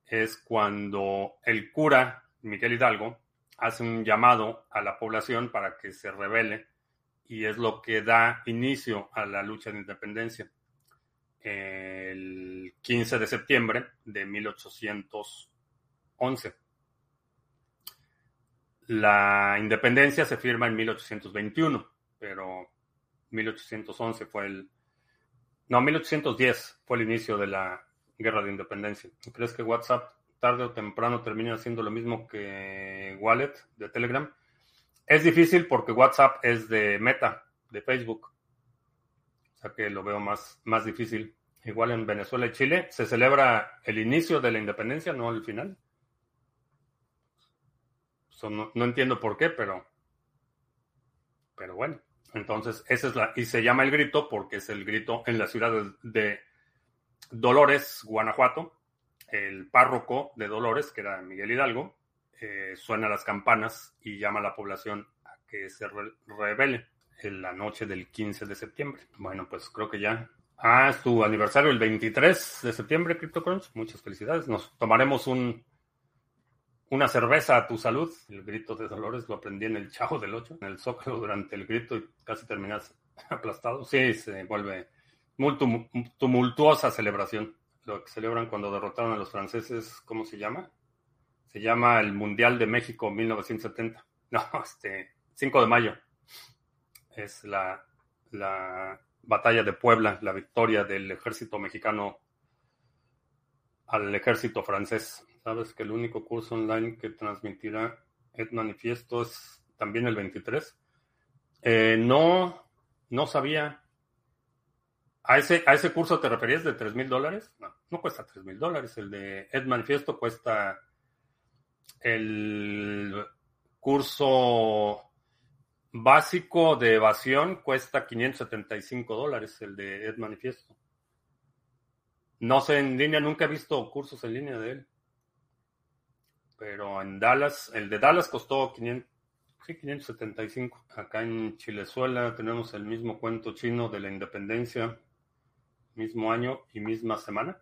es cuando el cura, Miguel Hidalgo, hace un llamado a la población para que se rebele y es lo que da inicio a la lucha de independencia. El 15 de septiembre de 1811. La independencia se firma en 1821, pero 1811 fue el... No, 1810 fue el inicio de la guerra de independencia. ¿Crees que WhatsApp tarde o temprano termina haciendo lo mismo que Wallet de Telegram? Es difícil porque WhatsApp es de Meta, de Facebook. O sea que lo veo más, más difícil. Igual en Venezuela y Chile se celebra el inicio de la independencia, no el final. no, entiendo por qué, pero, pero bueno. Entonces, esa es la, y se llama el grito porque es el grito en la ciudad de Dolores, Guanajuato, el párroco de Dolores, que era Miguel Hidalgo, eh, suena las campanas y llama a la población a que se revele en la noche del 15 de septiembre. Bueno, pues creo que ya. Ah, tu aniversario el 23 de septiembre, CryptoCrunch. Muchas felicidades. Nos tomaremos un, una cerveza a tu salud. El grito de Dolores lo aprendí en el Chavo del 8, en el Zócalo durante el grito y casi terminas aplastado. Sí, se vuelve tumultuosa celebración. Lo que celebran cuando derrotaron a los franceses, ¿cómo se llama? Se llama el Mundial de México 1970. No, este, 5 de mayo. Es la, la batalla de Puebla, la victoria del ejército mexicano al ejército francés. ¿Sabes que el único curso online que transmitirá Ed Manifiesto es también el 23? Eh, no, no sabía. ¿A ese, ¿A ese curso te referías de 3 mil dólares? No, no cuesta 3 mil dólares. El de Ed Manifiesto cuesta el curso básico de evasión cuesta 575 dólares, el de Ed Manifiesto. No sé, en línea nunca he visto cursos en línea de él. Pero en Dallas, el de Dallas costó 500, sí, 575. Acá en Chilezuela tenemos el mismo cuento chino de la independencia mismo año y misma semana.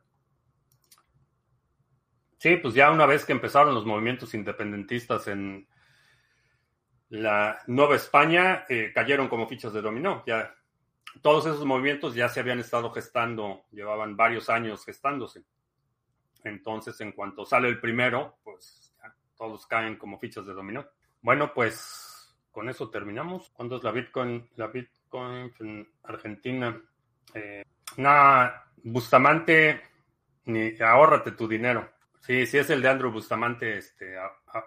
Sí, pues ya una vez que empezaron los movimientos independentistas en la Nueva España, eh, cayeron como fichas de dominó. Ya todos esos movimientos ya se habían estado gestando, llevaban varios años gestándose. Entonces, en cuanto sale el primero, pues ya, todos caen como fichas de dominó. Bueno, pues con eso terminamos. ¿Cuándo es la Bitcoin? La Bitcoin en Argentina. Eh, no, Bustamante, ni ahórrate tu dinero. Sí, si es el de Andrew Bustamante, este,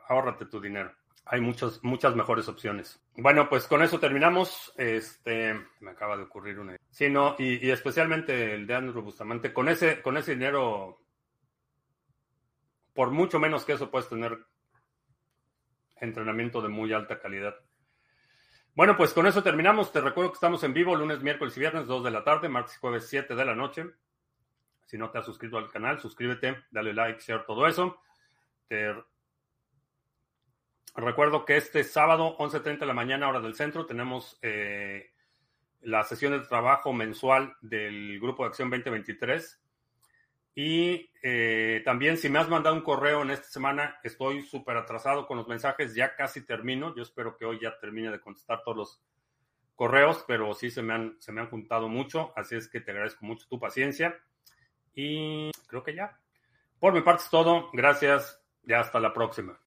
ahórrate tu dinero. hay muchas, muchas mejores opciones. Bueno, pues con eso terminamos. Este, me acaba de ocurrir una. Sí, no, y, especialmente el de Andrew Bustamante. Con ese, con ese dinero, por mucho menos que eso, puedes tener entrenamiento de muy alta calidad. Bueno, pues con eso terminamos. Te recuerdo que estamos en vivo lunes, miércoles y viernes, 2 de la tarde, martes y jueves, 7 de la noche. Si no te has suscrito al canal, suscríbete, dale like, share, todo eso. Te recuerdo que este sábado, 11.30 de la mañana, hora del centro, tenemos eh, la sesión de trabajo mensual del Grupo de Acción 2023. Y eh, también si me has mandado un correo en esta semana, estoy súper atrasado con los mensajes, ya casi termino. Yo espero que hoy ya termine de contestar todos los correos, pero sí se me han, se me han juntado mucho, así es que te agradezco mucho tu paciencia. Y creo que ya. Por mi parte es todo. Gracias y hasta la próxima.